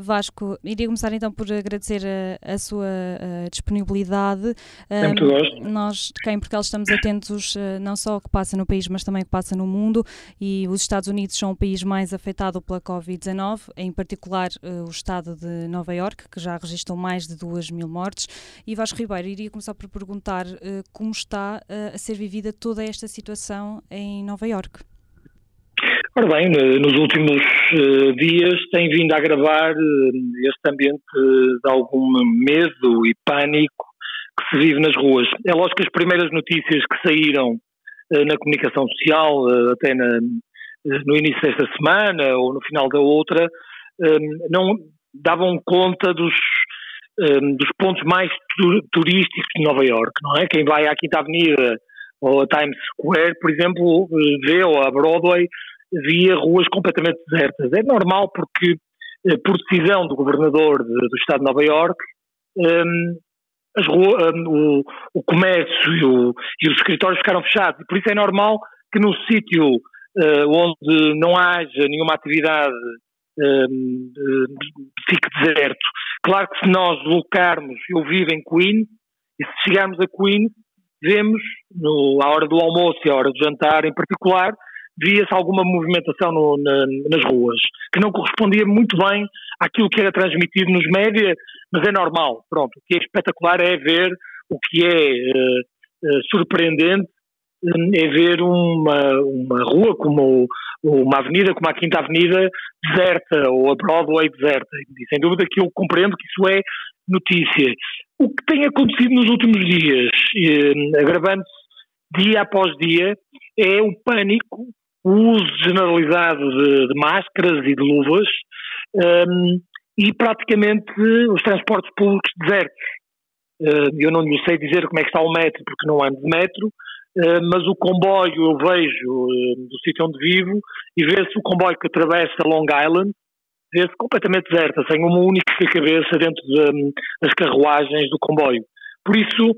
Vasco, iria começar então por agradecer a, a sua a disponibilidade. Muito um, gosto. Nós, cá em Portugal, estamos atentos uh, não só ao que passa no país, mas também ao que passa no mundo e os Estados Unidos são o país mais afetado pela Covid-19, em particular uh, o estado de Nova Iorque, que já registrou mais de 2 mil mortes. E Vasco Ribeiro, iria começar por perguntar uh, como está a ser vivida toda esta situação em Nova Iorque. Ora bem, nos últimos uh, dias tem vindo a agravar uh, este ambiente de algum medo e pânico que se vive nas ruas. É lógico que as primeiras notícias que saíram na comunicação social, até na, no início desta semana ou no final da outra, não davam conta dos, dos pontos mais turísticos de Nova Iorque, não é? Quem vai à Quinta Avenida ou a Times Square, por exemplo, vê, ou a Broadway, via ruas completamente desertas. É normal porque, eh, por decisão do governador de, do estado de Nova Iorque, um, as ruas, um, o, o, comércio e, o, e, os escritórios ficaram fechados. E por isso é normal que num sítio uh, onde não haja nenhuma atividade um, fique deserto. Claro que se nós locarmos, eu vivo em Queen, e se chegarmos a Queen, vemos, no, à hora do almoço e à hora do jantar em particular, via-se alguma movimentação no, na, nas ruas, que não correspondia muito bem àquilo que era transmitido nos média, mas é normal. Pronto, o que é espetacular é ver, o que é uh, surpreendente é ver uma, uma rua como uma avenida como a Quinta Avenida deserta ou a Broadway deserta. E sem dúvida que eu compreendo que isso é notícia. O que tem acontecido nos últimos dias, eh, agravando-se dia após dia, é o pânico o uso generalizado de, de máscaras e de luvas um, e praticamente os transportes públicos desertos. Uh, eu não lhe sei dizer como é que está o metro, porque não ando de metro, uh, mas o comboio eu vejo uh, do sítio onde vivo e vê-se o comboio que atravessa Long Island, vê-se completamente deserta, sem uma única cabeça dentro de, das carruagens do comboio. Por isso,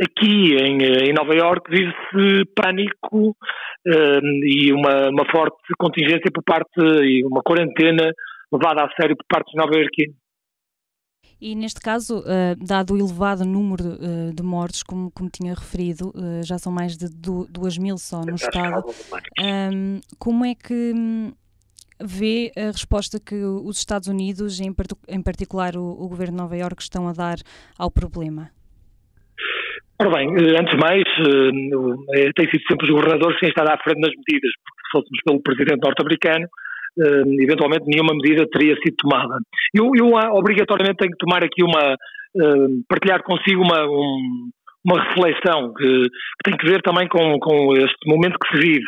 aqui em, em Nova Iorque vive-se pânico uh, e uma, uma forte contingência por parte e uma quarentena levada a sério por parte dos nova iorquinos. E neste caso, uh, dado o elevado número uh, de mortes, como, como tinha referido, uh, já são mais de 2 mil só no Estado, um, como é que hum, vê a resposta que os Estados Unidos, em, em particular o, o governo de Nova Iorque, estão a dar ao problema? Ora bem, eh, antes de mais, eh, eh, tem sido sempre os governadores que têm estado à frente das medidas, porque se fôssemos pelo presidente norte-americano, eventualmente nenhuma medida teria sido tomada. Eu, eu ah, obrigatoriamente tenho que tomar aqui uma, partilhar consigo uma, um, uma reflexão que, que, tem que ver também com, com este momento que se vive,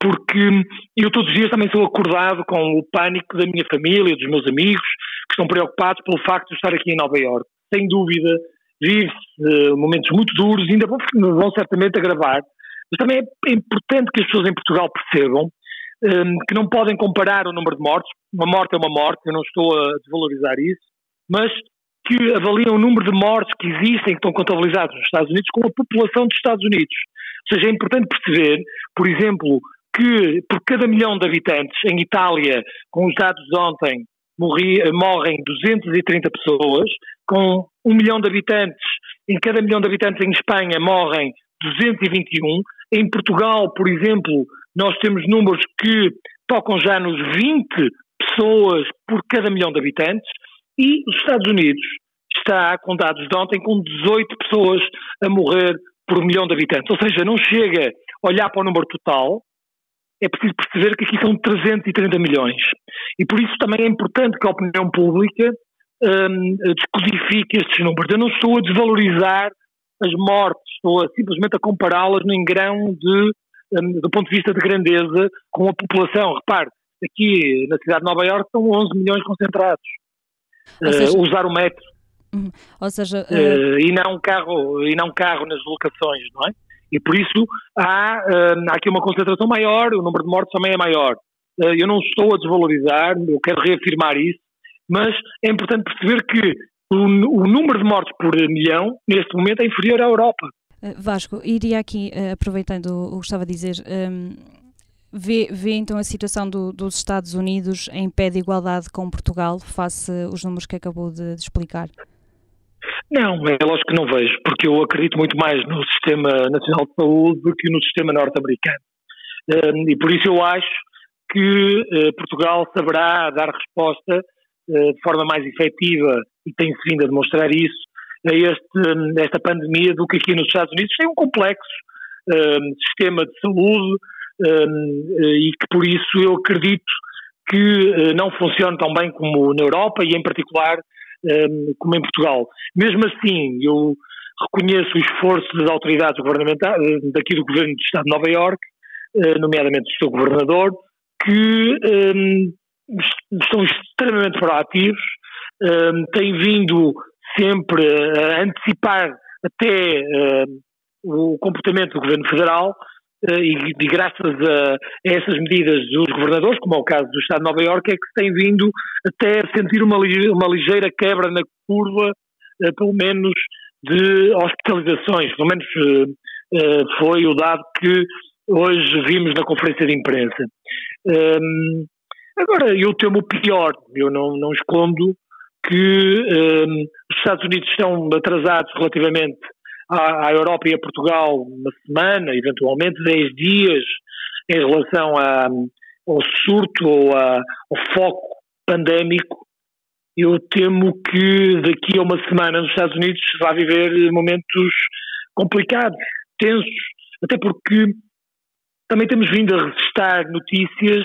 porque eu todos os dias também sou acordado com o pânico da minha família, dos meus amigos, que estão preocupados pelo facto de estar aqui em Nova Iorque. Sem dúvida, vive-se uh, momentos muito duros, ainda vão, vão certamente agravar, mas também é importante que as pessoas em Portugal percebam um, ehm, que não podem comparar o número de mortes, uma morte é uma morte, eu não estou a desvalorizar isso, mas que avaliam o número de mortes que existem, que estão contabilizados nos Estados Unidos, com a população dos Estados Unidos. Ou seja, é importante perceber, por exemplo, que por cada milhão de habitantes, em Itália, com os dados de ontem, morri, morrem 230 pessoas, com um milhão de habitantes, em cada milhão de habitantes em Espanha morrem 221. Em Portugal, por exemplo, nós temos números que tocam já nos 20 pessoas por cada milhão de habitantes e os Estados Unidos está, com dados de ontem, com 18 pessoas a morrer por milhão de habitantes. Ou seja, não chega a olhar para o número total, é preciso perceber que aqui são 330 milhões. E por isso também é importante que a opinião pública um, descodifique estes números. Eu não estou a desvalorizar as mortes, estou a, simplesmente a compará-las em grão de, um, do ponto de vista de grandeza com a população. Repare, aqui na cidade de Nova Iorque estão 11 milhões concentrados. Seja, uh, usar o metro. Uhum. Ou seja, uh... Uh, e não carro e não carro nas locações, não é? E por isso há, hum, há aqui uma concentração maior, o número de mortes também é maior. eu não estou a desvalorizar, eu quero reafirmar isso, mas é importante perceber que o, o número de mortes por milhão, neste momento, é inferior à Europa. Eh, Vasco, iria aqui, eh, aproveitando o que estava a dizer, um, Vê, vê então a situação do, dos Estados Unidos em pé de igualdade com Portugal, face os números que acabou de, de explicar? Não, é lógico que não vejo, porque eu acredito muito mais no Sistema Nacional de Saúde do que no sistema norte-americano. Um, e por isso eu acho que uh, Portugal saberá dar resposta de forma mais efetiva, e tem-se vindo a demonstrar isso, a este, esta pandemia do que aqui nos Estados Unidos tem um complexo um, sistema de saúde um, e que por isso eu acredito que uh, não funciona tão bem como na Europa e em particular como em Portugal. Mesmo assim, eu reconheço o esforço das autoridades governamentais, daqui do Governo do Estado de Nova Iorque, uh, nomeadamente do seu governador, que um, estão extremamente proativos, um, têm vindo sempre a antecipar até uh, o comportamento do Governo Federal uh, e, e, graças a, a, essas medidas dos governadores, como é o caso do Estado de Nova Iorque, é que se tem vindo até a sentir uma, uma ligeira quebra na curva, uh, pelo menos de hospitalizações, pelo menos foi o dado que hoje vimos na conferência de imprensa. Um, agora, eu temo o pior, eu não, não escondo que um, os Estados Unidos estão atrasados relativamente à, à, Europa e a Portugal uma semana, eventualmente dez dias, em relação a, ao surto ou a, ao foco pandémico. Eu temo que daqui a uma semana nos Estados Unidos vá viver momentos complicados, tensos, até porque também temos vindo a registrar notícias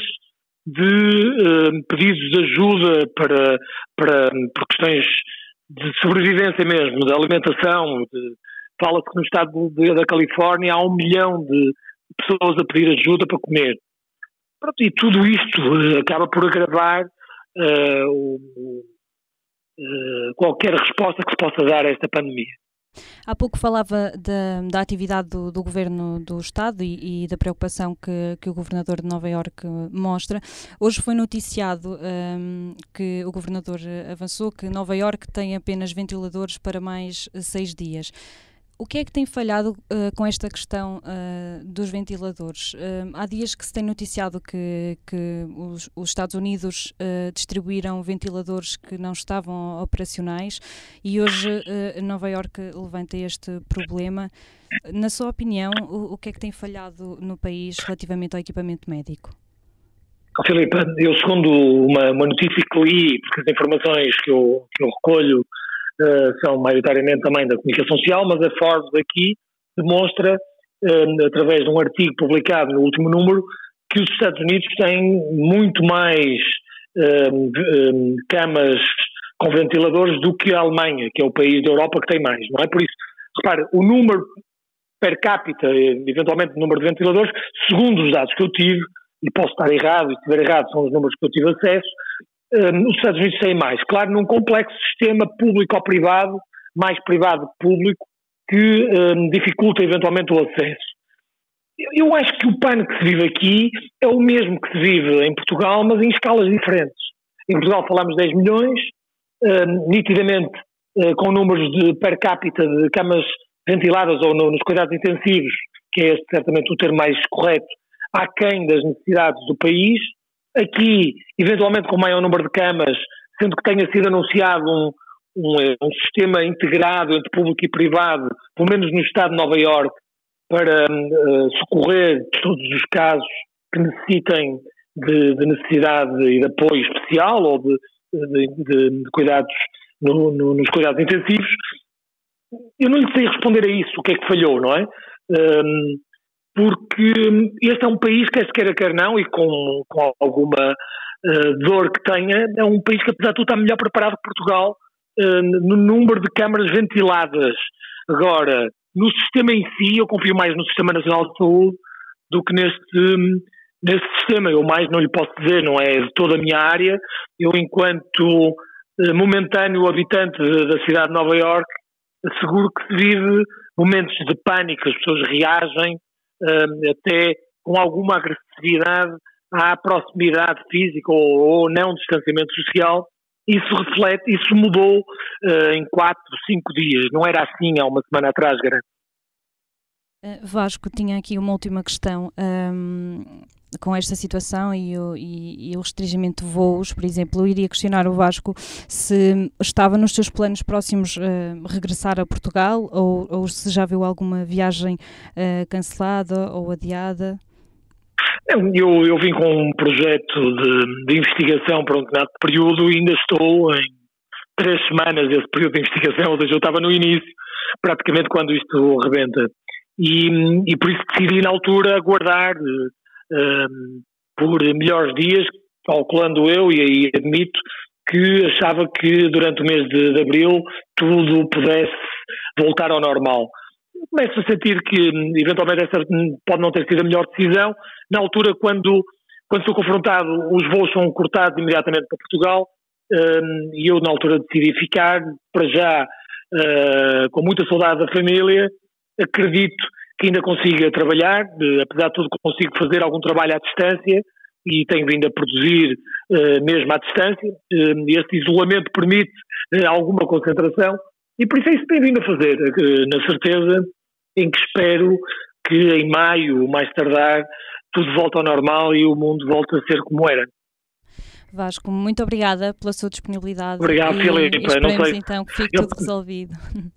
de uh, pedidos de ajuda para, para, por questões de sobrevivência mesmo, de alimentação. Fala-se que no estado de, da Califórnia há um milhão de pessoas a pedir ajuda para comer. Pronto, e tudo isto uh, acaba por agravar uh, qualquer resposta que se possa dar a esta pandemia. Há pouco falava da, da atividade do, do, governo do Estado e, e, da preocupação que, que o governador de Nova Iorque mostra. Hoje foi noticiado um, que o governador avançou que Nova Iorque tem apenas ventiladores para mais seis dias. O que é que tem falhado uh, com esta questão uh, dos ventiladores? Uh, há dias que se tem noticiado que, que os, os Estados Unidos distribuíram ventiladores que não estavam operacionais e hoje Nova Iorque levanta este problema. Na sua opinião, o, o, que é que tem falhado no país relativamente ao equipamento médico? Filipe, eu segundo uma, uma notícia que li, porque as informações que eu, que eu recolho são maioritariamente também da comunicação social, mas a Forbes aqui demonstra, uh, através de um artigo publicado no último número, que os Estados Unidos têm muito mais uh, camas com ventiladores do que a Alemanha, que é o país da Europa que tem mais, não é? Por isso, repare, o número per capita, eventualmente o número de ventiladores, segundo os dados que eu tive, e posso estar errado, e se estiver errado são os números que eu tive acesso, um, os Estados Unidos têm mais. Claro, num complexo sistema público ou privado, mais privado que público, que um, dificulta eventualmente o acesso. Eu, acho que o pano que se vive aqui é o mesmo que se vive em Portugal, mas em escalas diferentes. Em Portugal falamos de 10 milhões, um, nitidamente uh, com números de per capita de camas ventiladas ou no, nos cuidados intensivos, que é este certamente o termo mais correto, aquém das necessidades do país, aqui, eventualmente com maior número de camas, sendo que tenha sido anunciado um, um, um, sistema integrado entre público e privado, pelo menos no estado de Nova Iorque, para uh, socorrer todos os casos que necessitem de, de, necessidade e de apoio especial ou de, de, de cuidados no, no, nos cuidados intensivos. Eu não lhe sei responder a isso, o que é que falhou, não é? Um, porque este é um país, quer se queira, quer não, e com, com alguma uh, dor que tenha, é um país que, apesar de tudo, está melhor preparado que Portugal uh, no número de câmaras ventiladas. Agora, no sistema em si, eu confio mais no Sistema Nacional de Saúde do que neste, neste sistema. Eu mais não lhe posso dizer, não é de toda a minha área. Eu, enquanto uh, momentâneo habitante da cidade de Nova Iorque, asseguro que se vive momentos de pânico, as pessoas reagem até com alguma agressividade à proximidade física ou, ou não distanciamento social, isso reflete, isso mudou uh, em quatro, cinco dias. Não era assim há uma semana atrás, garanto. Uh, Vasco, tinha aqui uma última questão. Um, com esta situação e o, e, e o restringimento de voos, por exemplo, eu iria questionar o Vasco se estava nos seus planos próximos uh, regressar a Portugal ou, ou, se já viu alguma viagem uh, cancelada ou adiada. Eu, eu vim com um projeto de, de investigação para um determinado período e ainda estou em três semanas desse período de investigação, ou seja, eu estava no início, praticamente quando isto rebenta. E, e por isso decidi na altura aguardar uh, por melhores dias, calculando eu, e aí admito, que achava que durante o mês de, de abril tudo pudesse voltar ao normal começo a sentir que eventualmente essa pode não ter sido a melhor decisão. Na altura, quando, quando sou confrontado, os voos são cortados imediatamente para Portugal um, e eu na altura decidi ficar, para já uh, com muita saudade da família, acredito que ainda consiga trabalhar, apesar de tudo consigo fazer algum trabalho à distância e tenho vindo a produzir uh, mesmo à distância. Uh, este isolamento permite uh, alguma concentração e por isso é isso que tenho vindo a fazer, na certeza em que espero que em maio, mais tardar, tudo volte ao normal e o mundo volte a ser como era. Vasco, muito obrigada pela sua disponibilidade. Obrigado, e, Filipe. E esperemos, não sei. então que fique tudo resolvido.